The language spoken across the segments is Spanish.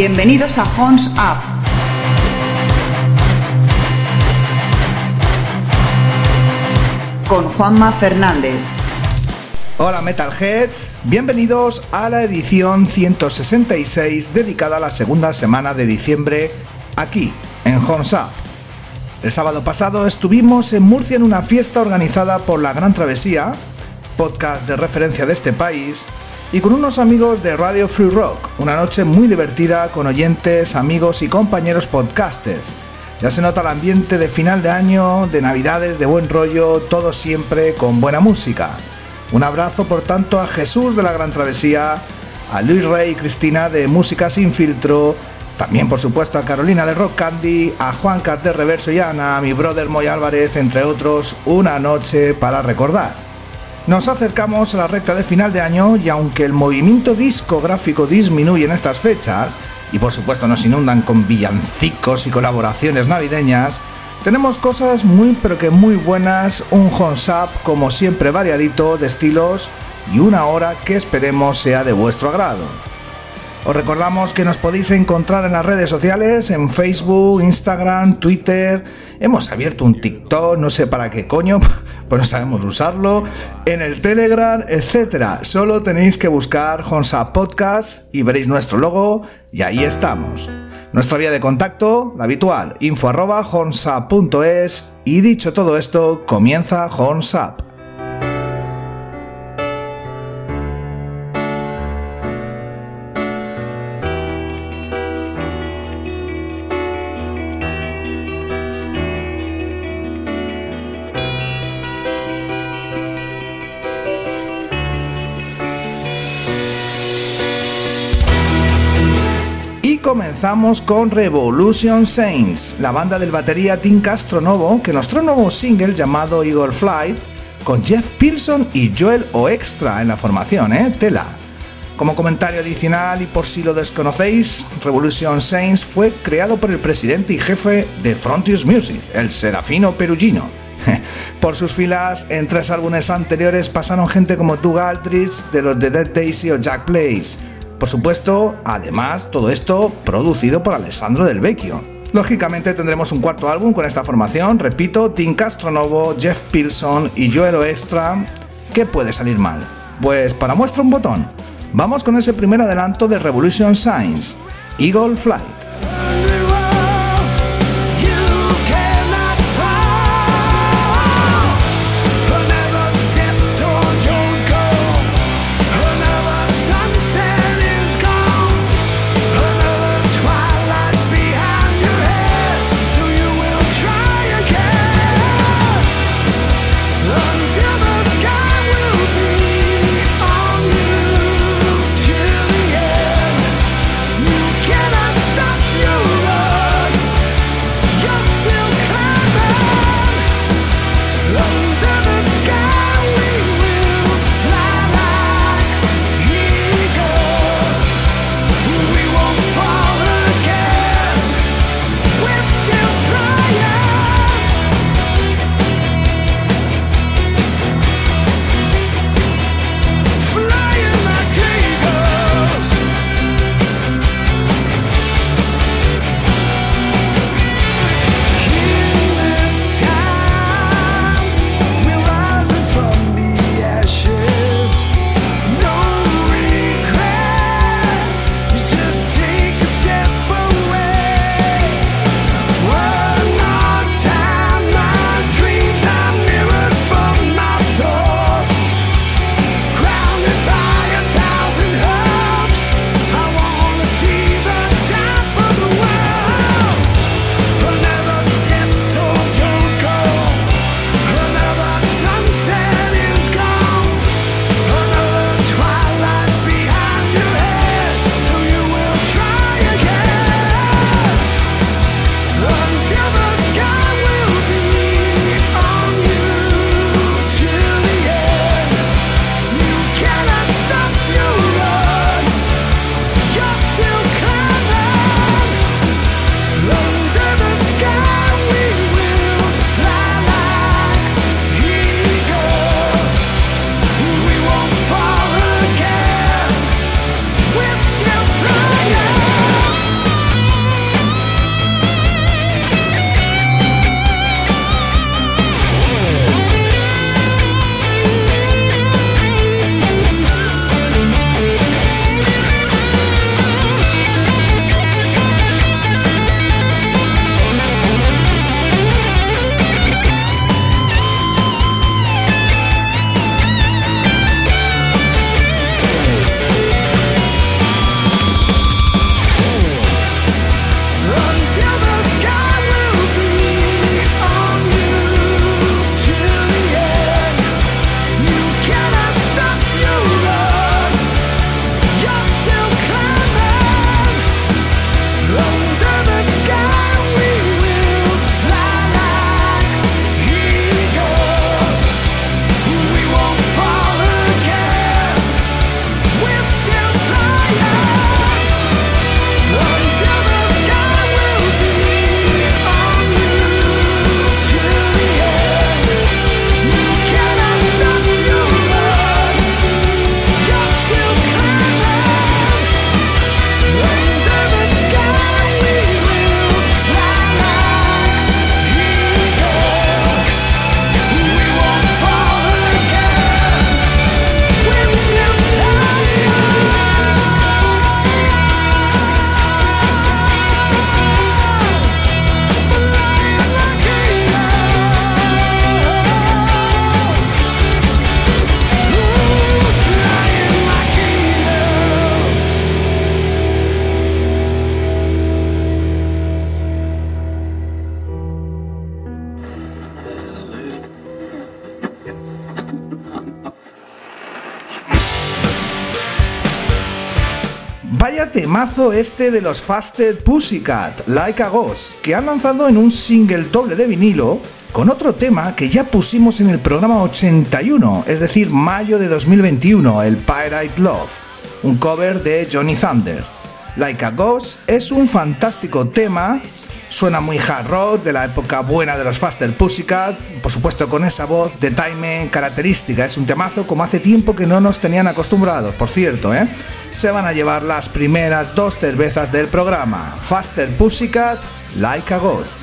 Bienvenidos a Horns Up. Con Juanma Fernández. Hola Metalheads, bienvenidos a la edición 166 dedicada a la segunda semana de diciembre aquí en Horns Up. El sábado pasado estuvimos en Murcia en una fiesta organizada por La Gran Travesía, podcast de referencia de este país, y con unos amigos de Radio Free Rock, una noche muy divertida con oyentes, amigos y compañeros podcasters. Ya se nota el ambiente de final de año, de navidades, de buen rollo, todo siempre con buena música. Un abrazo por tanto a Jesús de la Gran Travesía, a Luis Rey y Cristina de Música Sin Filtro, también por supuesto a Carolina de Rock Candy, a Juan Carter Reverso y Ana, a mi brother Moy Álvarez, entre otros, una noche para recordar. Nos acercamos a la recta de final de año y aunque el movimiento discográfico disminuye en estas fechas, y por supuesto nos inundan con villancicos y colaboraciones navideñas, tenemos cosas muy pero que muy buenas, un up como siempre variadito de estilos y una hora que esperemos sea de vuestro agrado. Os recordamos que nos podéis encontrar en las redes sociales, en Facebook, Instagram, Twitter. Hemos abierto un TikTok, no sé para qué coño, pues no sabemos usarlo. En el Telegram, etc. Solo tenéis que buscar Honsa Podcast y veréis nuestro logo y ahí estamos. Nuestra vía de contacto, la habitual, info arroba y dicho todo esto, comienza Honsap. Con Revolution Saints, la banda del batería Tim Castronovo que nos trae un nuevo single llamado Eagle Flight con Jeff Pearson y Joel Oextra en la formación, ¿eh? Tela. Como comentario adicional y por si lo desconocéis, Revolution Saints fue creado por el presidente y jefe de Frontiers Music, el Serafino Perugino. Por sus filas, en tres álbumes anteriores pasaron gente como Doug Aldrich de los The Dead Daisy o Jack Blaze, por supuesto, además, todo esto producido por Alessandro Del Vecchio. Lógicamente tendremos un cuarto álbum con esta formación, repito, Tim Castronovo, Jeff Pilson y Joel Extra. ¿Qué puede salir mal? Pues para muestra un botón. Vamos con ese primer adelanto de Revolution Signs, Eagle Flight. Este de los Fasted Pussycat, Like a Ghost, que han lanzado en un single doble de vinilo con otro tema que ya pusimos en el programa 81, es decir, mayo de 2021, el Pirate Love, un cover de Johnny Thunder. Like a Ghost es un fantástico tema Suena muy hard rock de la época buena de los Faster Pussycat, por supuesto con esa voz de time característica. Es un temazo como hace tiempo que no nos tenían acostumbrados, por cierto, ¿eh? Se van a llevar las primeras dos cervezas del programa. Faster Pussycat, Like a Ghost.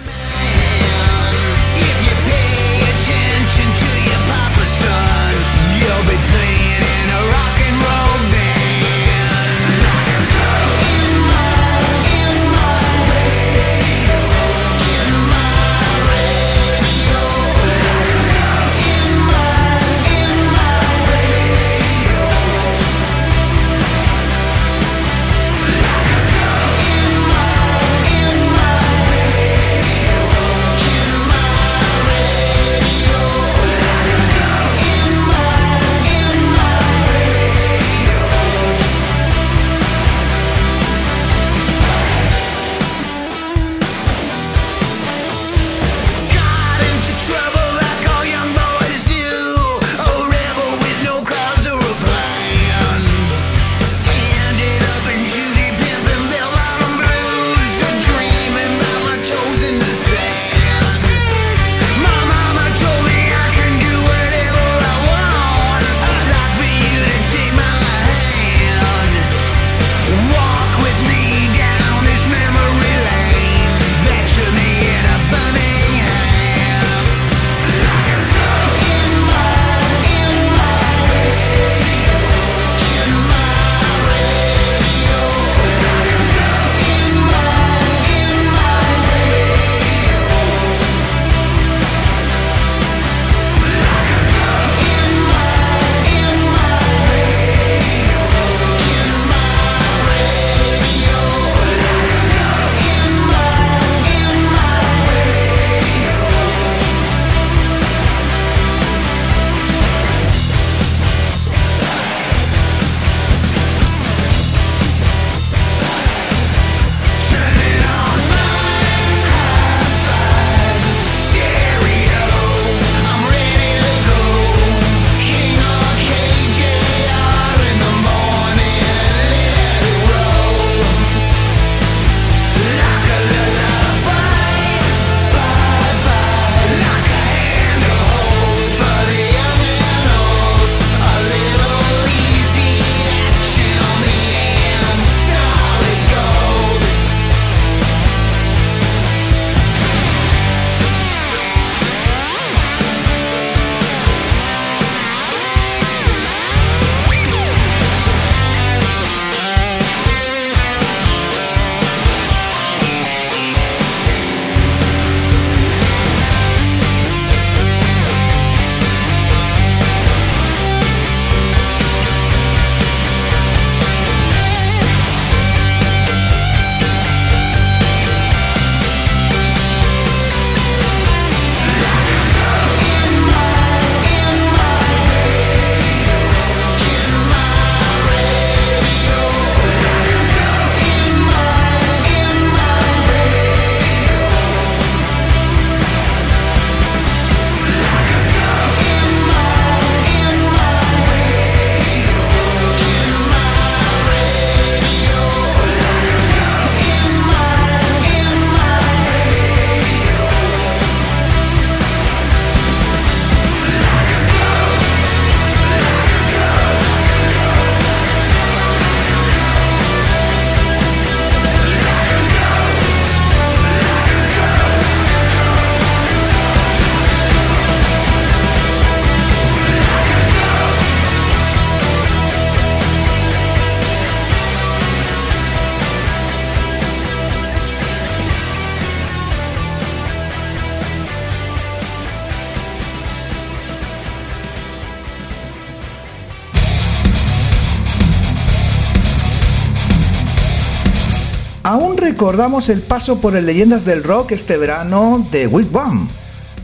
Recordamos el paso por el Leyendas del Rock este verano de Wigwam.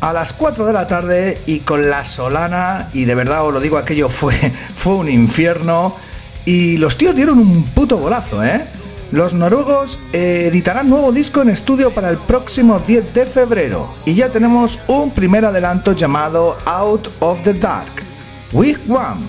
a las 4 de la tarde y con la solana, y de verdad os lo digo, aquello fue, fue un infierno, y los tíos dieron un puto golazo, ¿eh? Los noruegos eh, editarán nuevo disco en estudio para el próximo 10 de febrero, y ya tenemos un primer adelanto llamado Out of the Dark, Week One.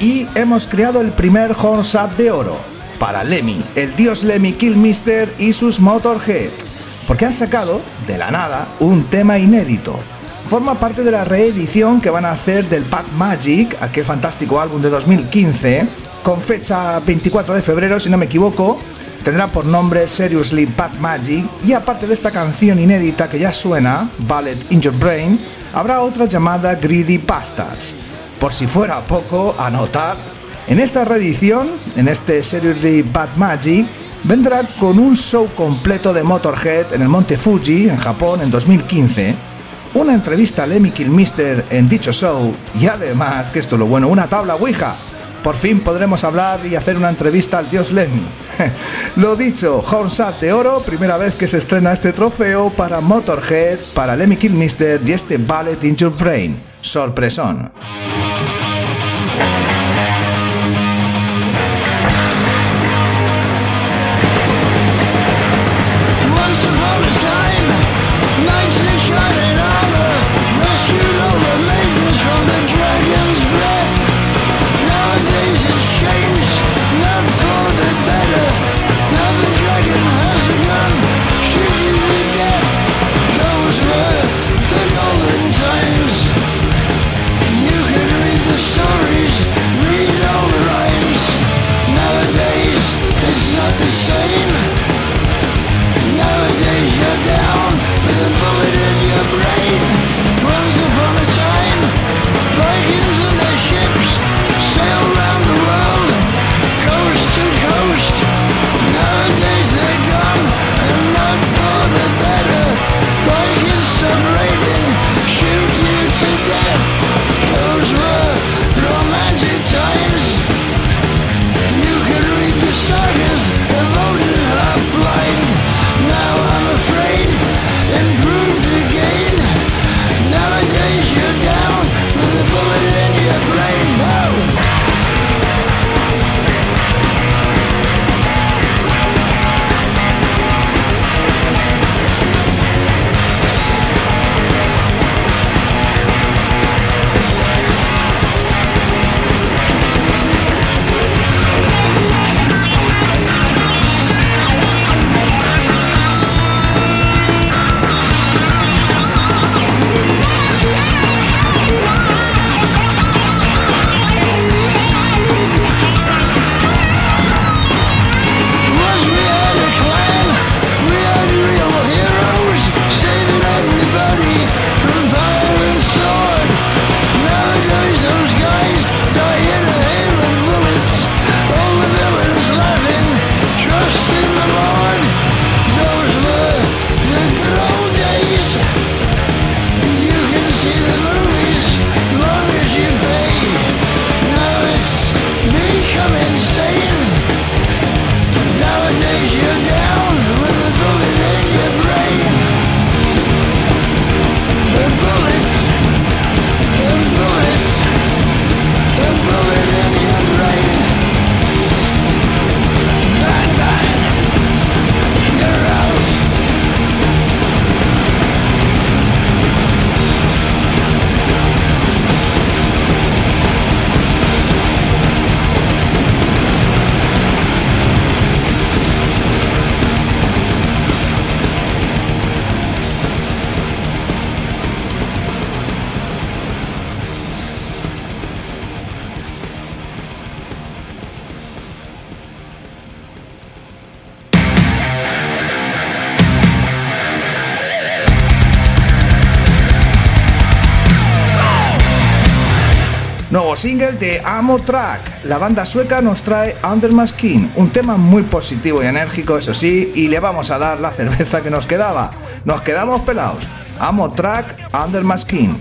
Y hemos creado el primer Horns Up de oro para Lemmy, el dios Lemmy Killmister y sus Motorhead, porque han sacado, de la nada, un tema inédito. Forma parte de la reedición que van a hacer del Bad Magic, aquel fantástico álbum de 2015, con fecha 24 de febrero, si no me equivoco, tendrá por nombre Seriously Bad Magic y aparte de esta canción inédita que ya suena, Ballet in Your Brain, habrá otra llamada Greedy Bastards. Por si fuera poco, anotar, en esta reedición, en este Seriously Bad Magic, vendrá con un show completo de Motorhead en el Monte Fuji, en Japón, en 2015, una entrevista a Lemmy Kilmister en dicho show y además, que esto es lo bueno, una tabla Ouija. Por fin podremos hablar y hacer una entrevista al dios Lemmy. lo dicho, Hornsat de oro, primera vez que se estrena este trofeo para Motorhead, para Lemmy Kilmister y este Ballet in Your Brain. Sorpresón. Single de Amo Track. La banda sueca nos trae Under My Skin, un tema muy positivo y enérgico, eso sí, y le vamos a dar la cerveza que nos quedaba. Nos quedamos pelados. Amo Track, Under My Skin.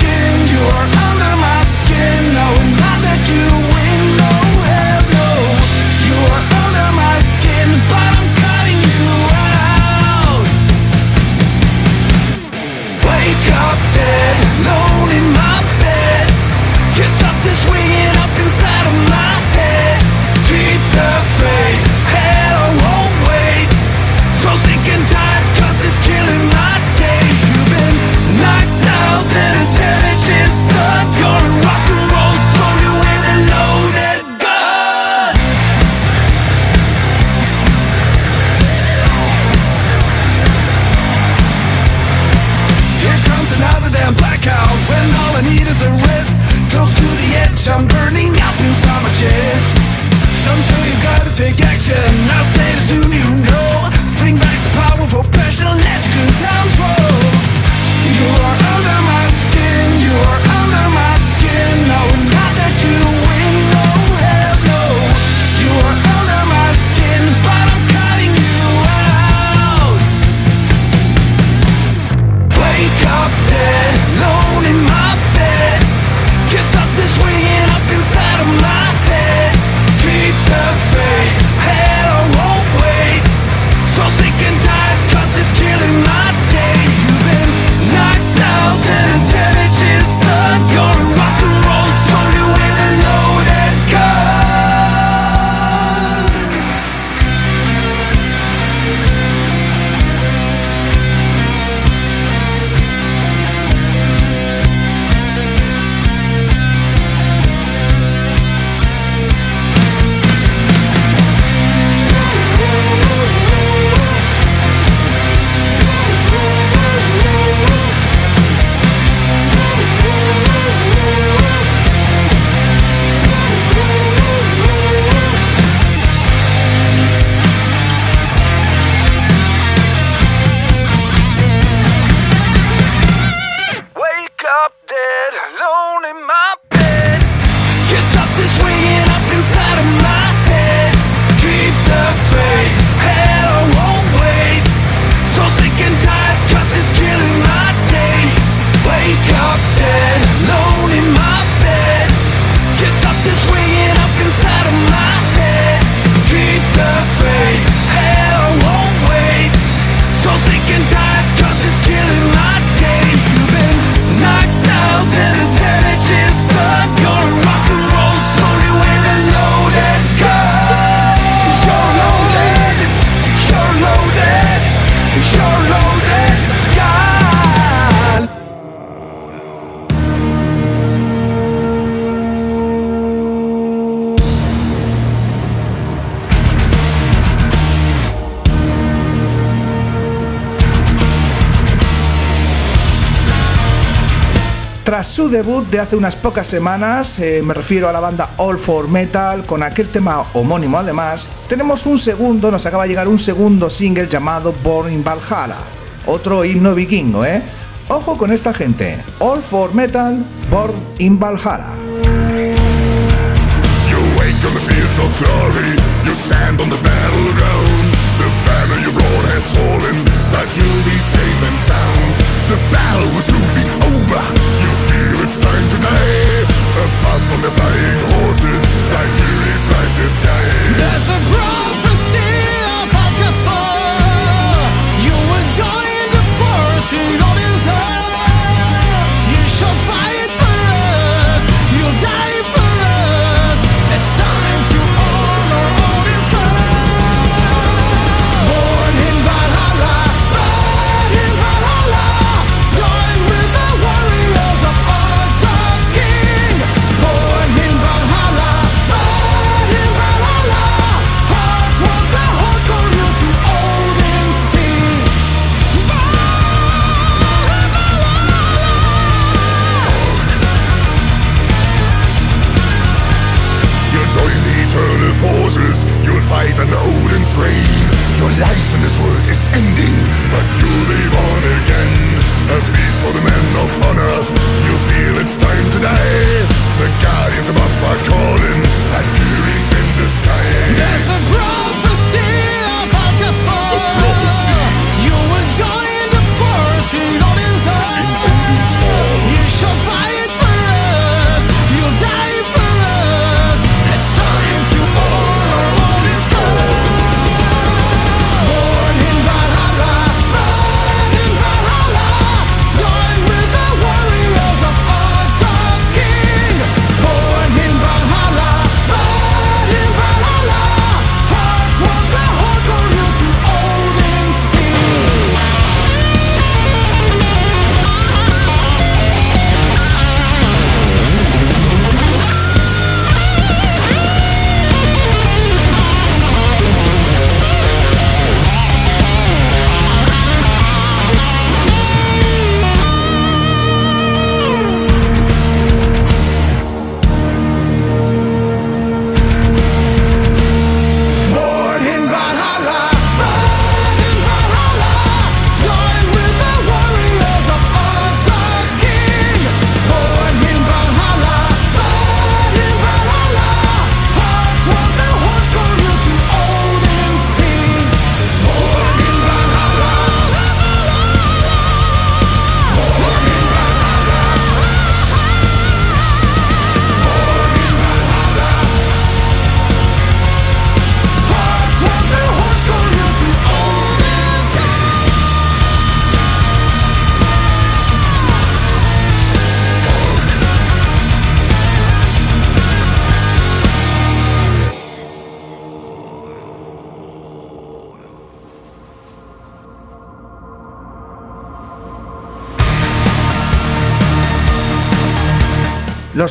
killing my drop dead, alone in my bed. Can't stop this winging up inside of my head. Keep the faith. No. Tras su debut de hace unas pocas semanas, eh, me refiero a la banda All for Metal, con aquel tema homónimo además, tenemos un segundo, nos acaba de llegar un segundo single llamado Born in Valhalla, otro himno vikingo, ¿eh? Ojo con esta gente, All for Metal, Born in Valhalla. The battle will soon be over, it's time to die. Apart from the flying horses, like furies light the sky. There's a prophecy Reign. Your life in this world is ending, but you'll live on again. A feast for the men of honor, you feel it's time to die. The guardians above are calling, furies in the sky.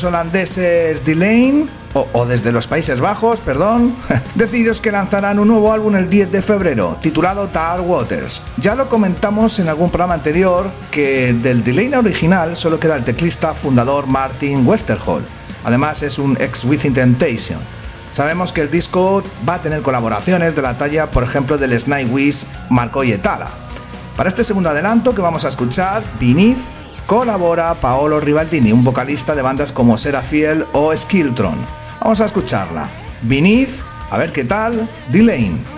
Holandeses Delane, o, desde los Países Bajos, perdón, decididos que lanzarán un nuevo álbum el 10 de febrero, titulado Tar Waters. Ya lo comentamos en algún programa anterior que del Delane original solo queda el teclista fundador Martin Westerhall. Además es un ex Within Temptation. Sabemos que el disco va a tener colaboraciones de la talla, por ejemplo, del Wish Marco Yetala. Para este segundo adelanto que vamos a escuchar, Beneath, colabora Paolo Ribaldini, un vocalista de bandas como Serafiel o Skiltron. Vamos a escucharla. Beneath, a ver qué tal, Delane.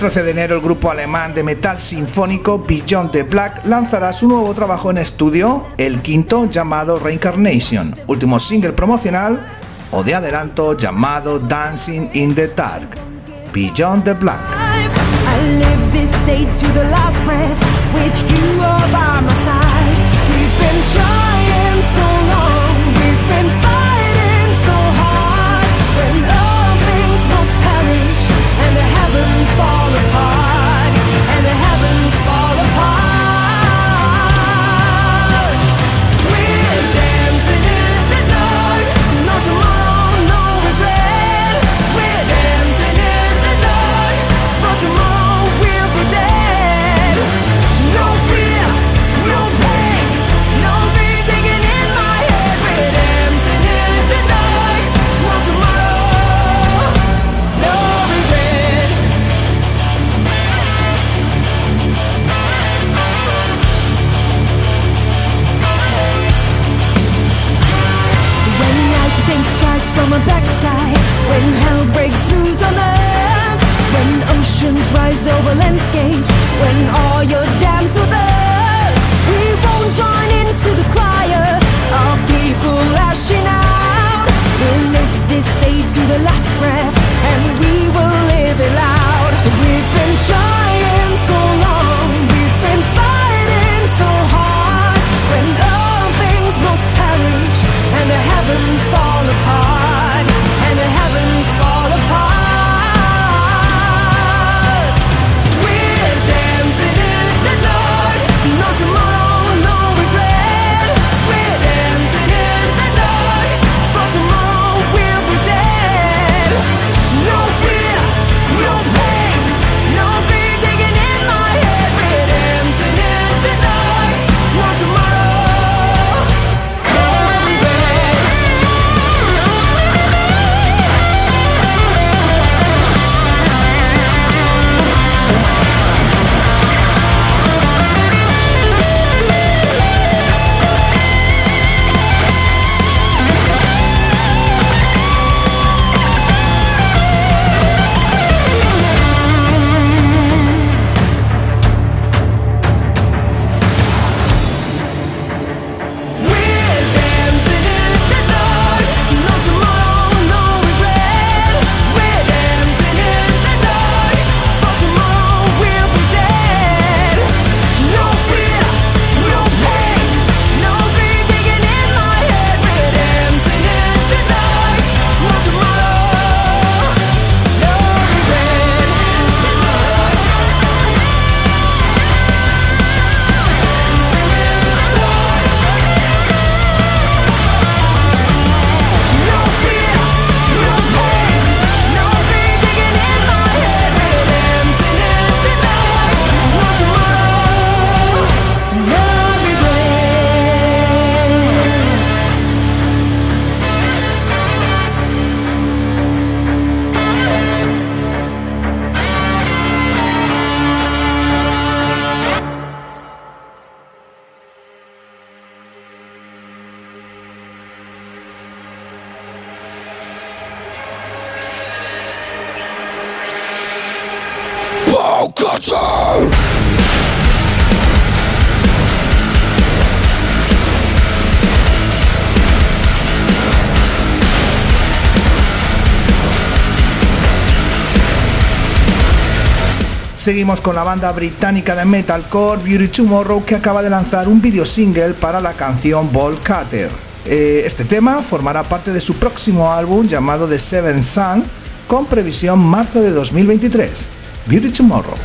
13 de enero el grupo alemán de metal sinfónico Beyond the Black lanzará su nuevo trabajo en estudio, el quinto llamado Reincarnation, último single promocional o de adelanto llamado Dancing in the Dark. Beyond the Black. seguimos con la banda británica de metalcore Beauty Tomorrow que acaba de lanzar un video single para la canción Ball Cutter. Eh, este tema formará parte de su próximo álbum llamado The Seven Sun con previsión marzo de 2023. Beauty Tomorrow.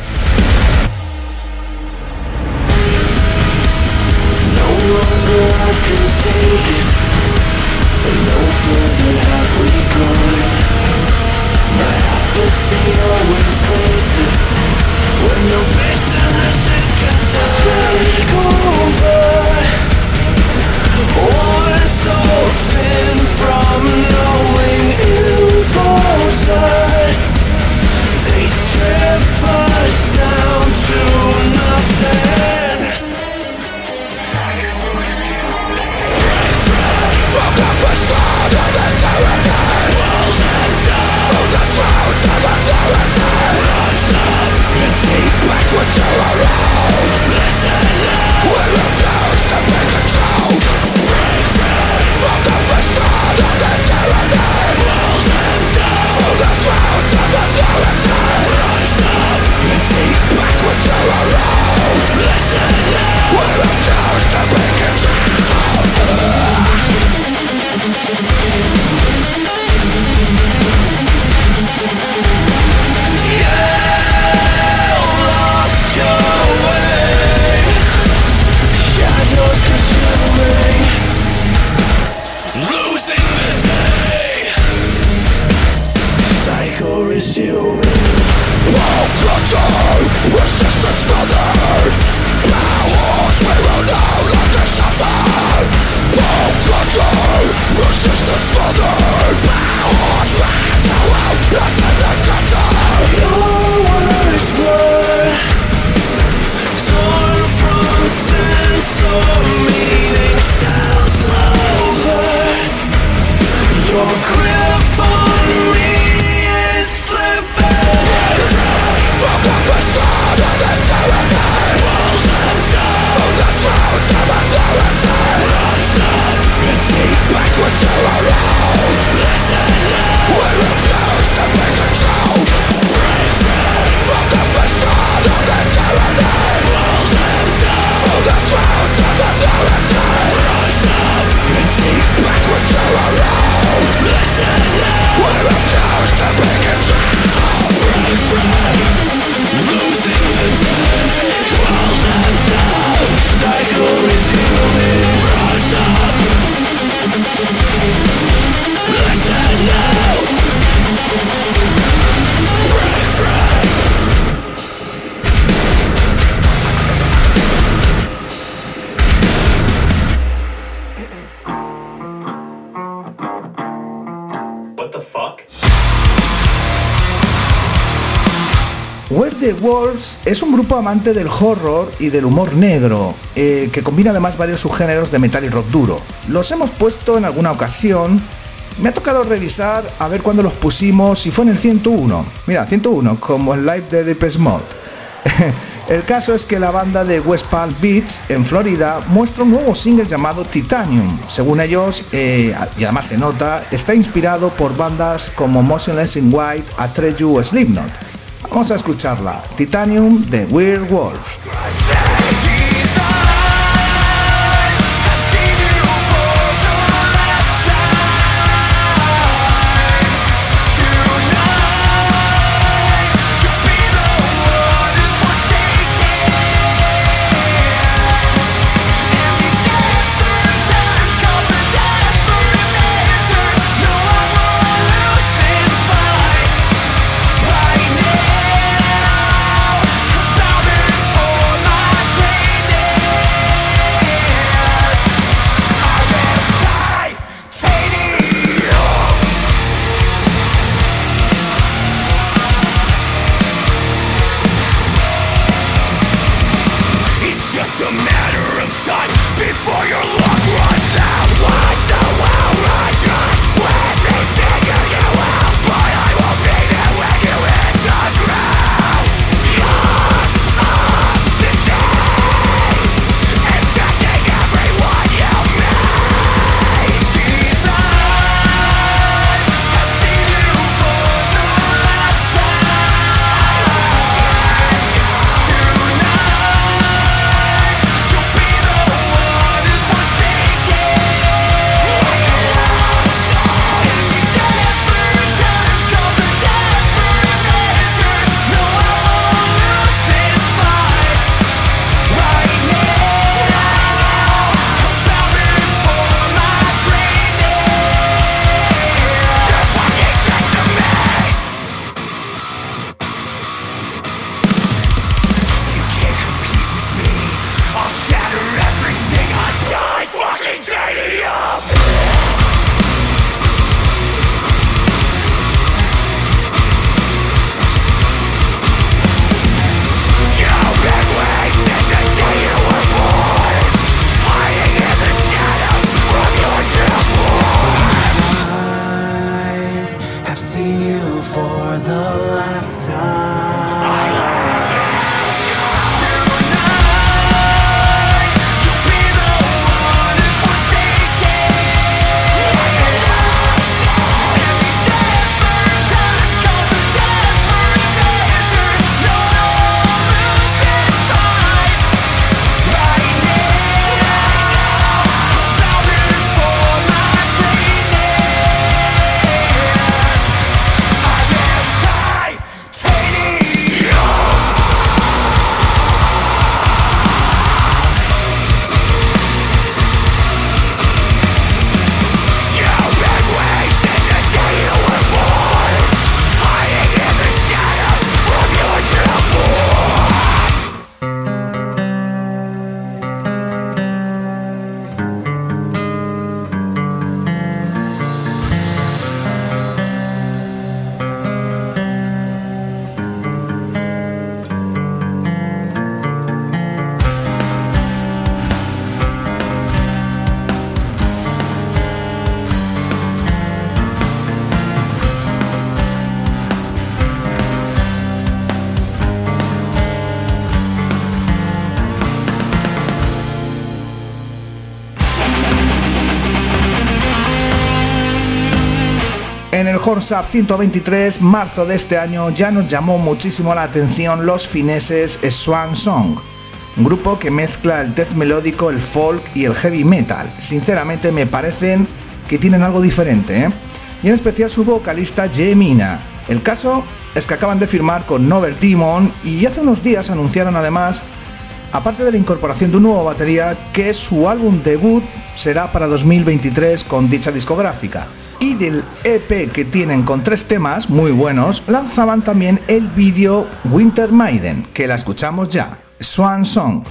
Es un grupo amante del horror y del humor negro, eh, que combina además varios subgéneros de metal y rock duro. Los hemos puesto en alguna ocasión. Me ha tocado revisar a ver cuándo los pusimos, si fue en el 101. Mira, 101, como el live de Depeche Mode. El caso es que la banda de West Palm Beach, en Florida, muestra un nuevo single llamado Titanium. Según ellos, eh, y además se nota, está inspirado por bandas como Motionless in White, Atreyu o Slipknot. Vamos a escucharla, Titanium de Weird Wolves. Hornsap 123, marzo de este año, ya nos llamó muchísimo la atención los fineses Swan Song, un grupo que mezcla el death melódico, el folk y el heavy metal. Sinceramente me parecen que tienen algo diferente, ¿eh? y en especial su vocalista Jemina. El caso es que acaban de firmar con Novel Demon y hace unos días anunciaron además, aparte de la incorporación de un nuevo batería, que su álbum debut será para 2023 con dicha discográfica. Y del EP que tienen con tres temas muy buenos, lanzaban también el vídeo Winter Maiden, que la escuchamos ya, Swan Song.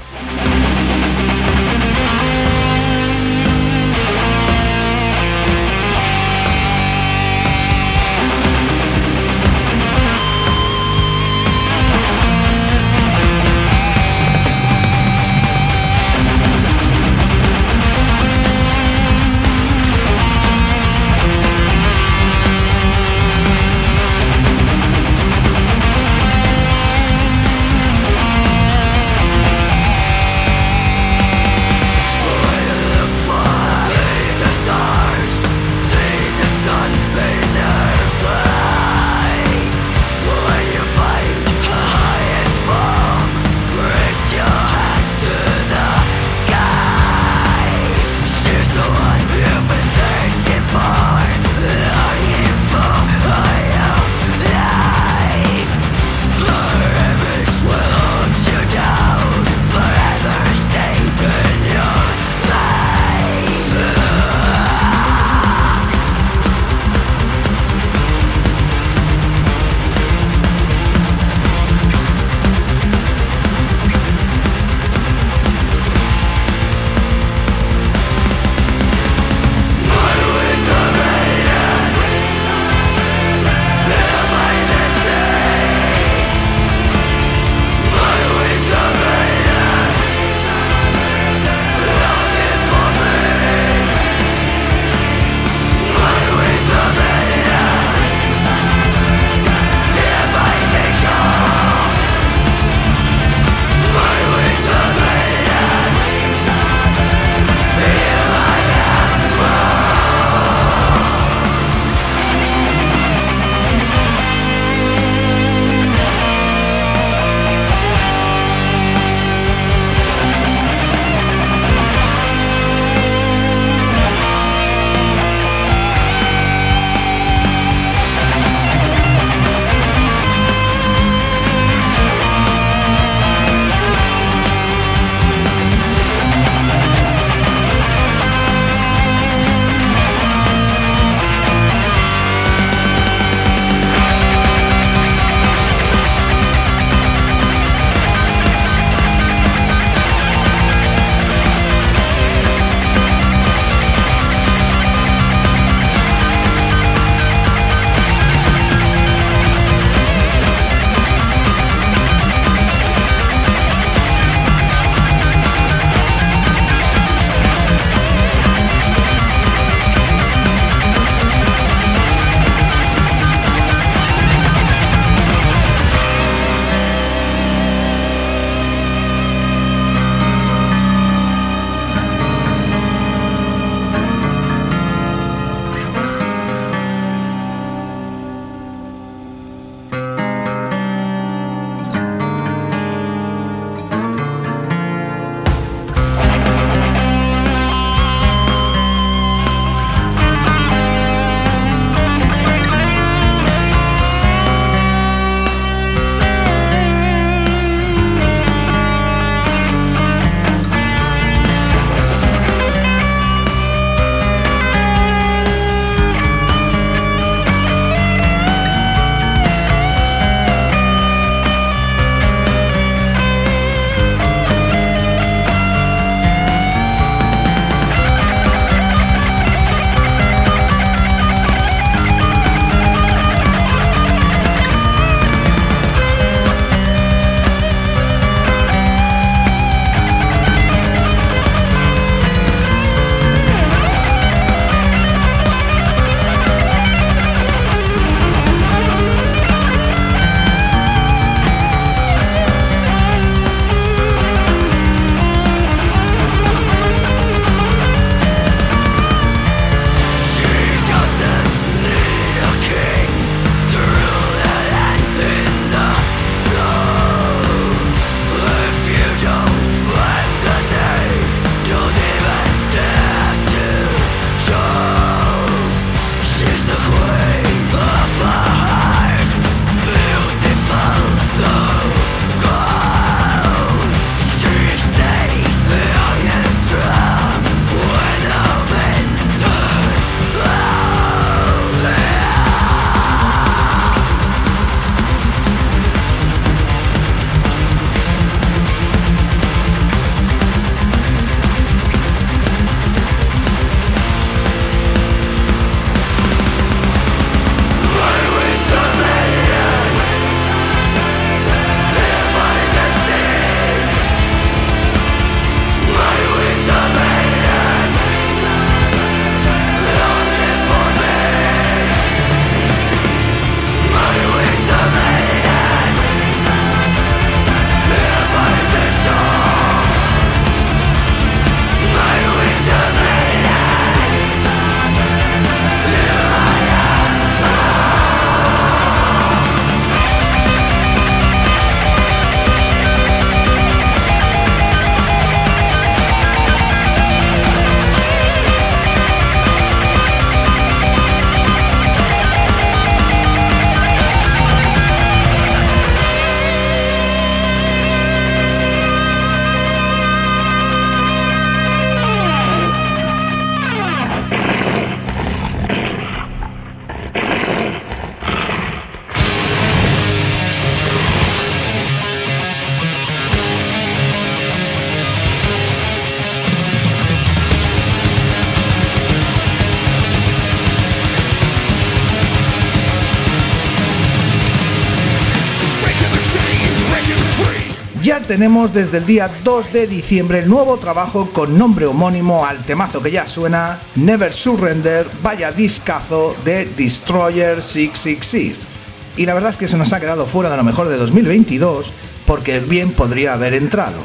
Tenemos desde el día 2 de diciembre el nuevo trabajo con nombre homónimo al temazo que ya suena, Never Surrender, vaya discazo de Destroyer 666. Y la verdad es que se nos ha quedado fuera de lo mejor de 2022 porque bien podría haber entrado.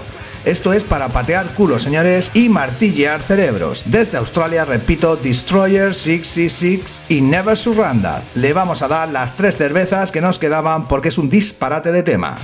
Esto es para patear culos, señores, y martillear cerebros. Desde Australia, repito, Destroyer 666 y Never Surrender. Le vamos a dar las tres cervezas que nos quedaban porque es un disparate de tema.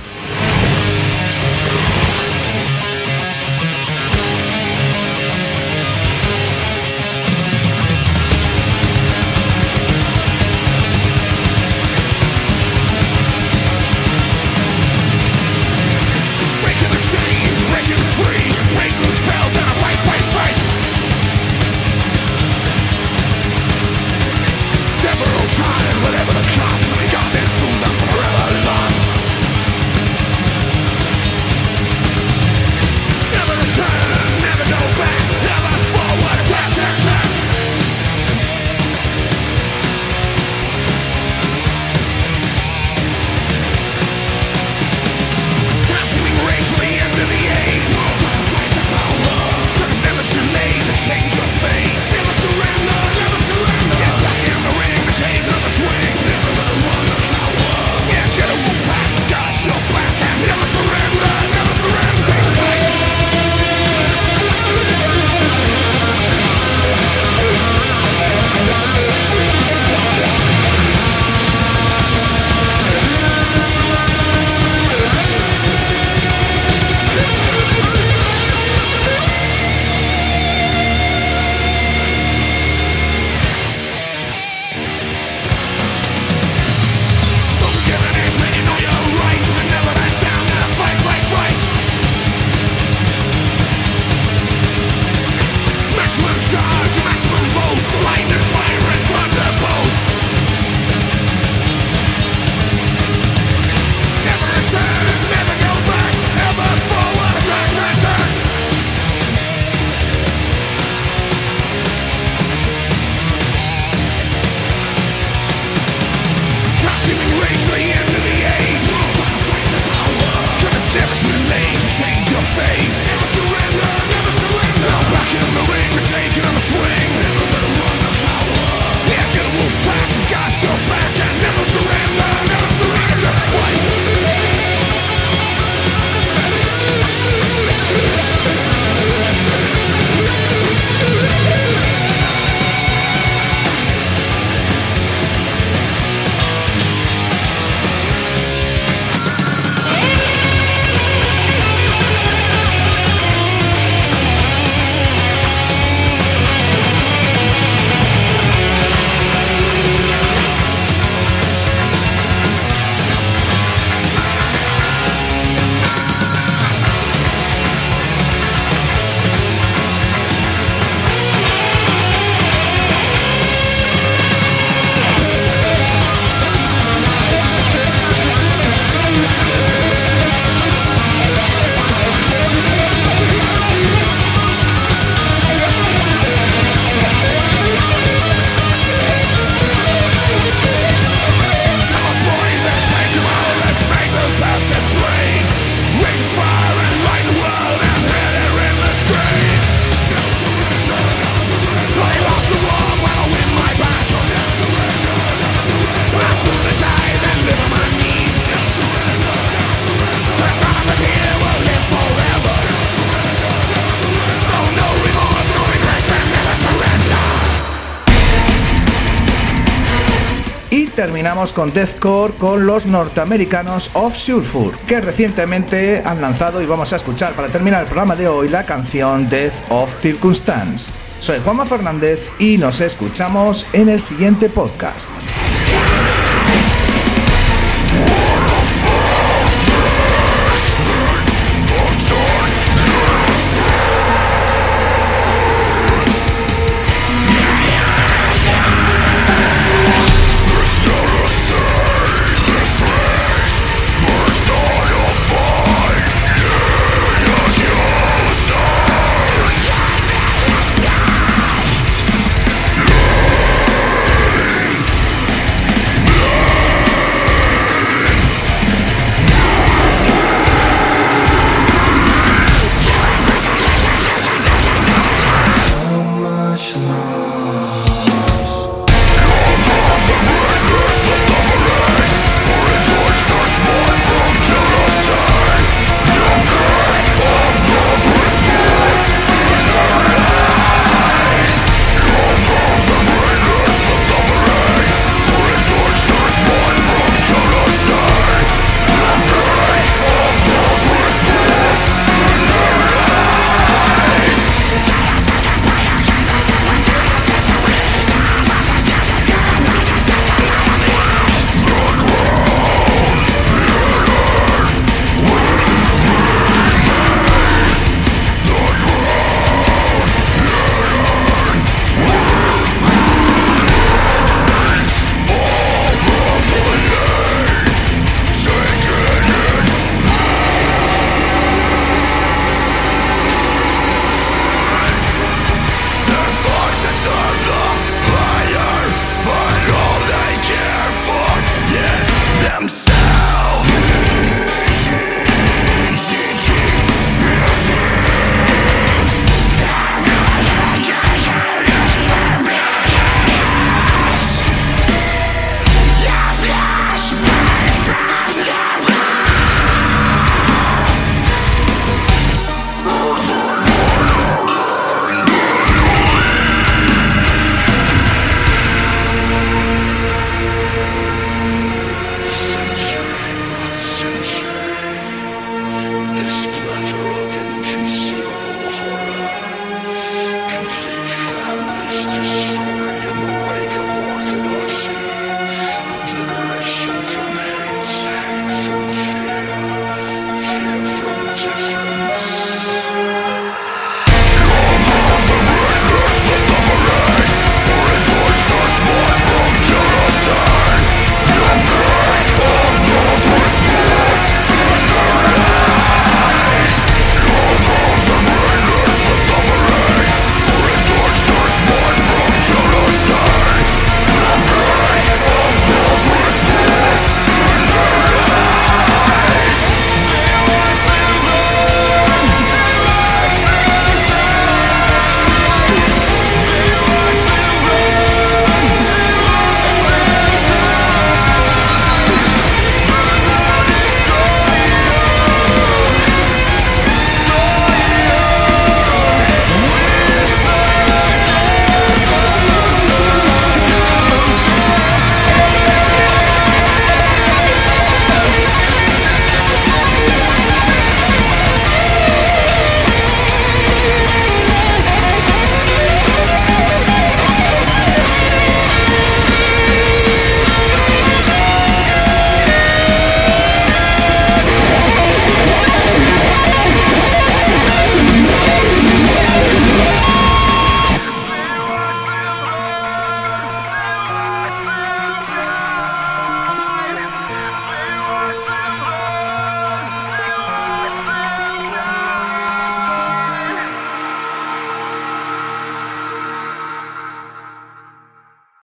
Con deathcore con los norteamericanos Of Sulfur, que recientemente han lanzado y vamos a escuchar para terminar el programa de hoy la canción Death of Circumstance. Soy Juanma Fernández y nos escuchamos en el siguiente podcast.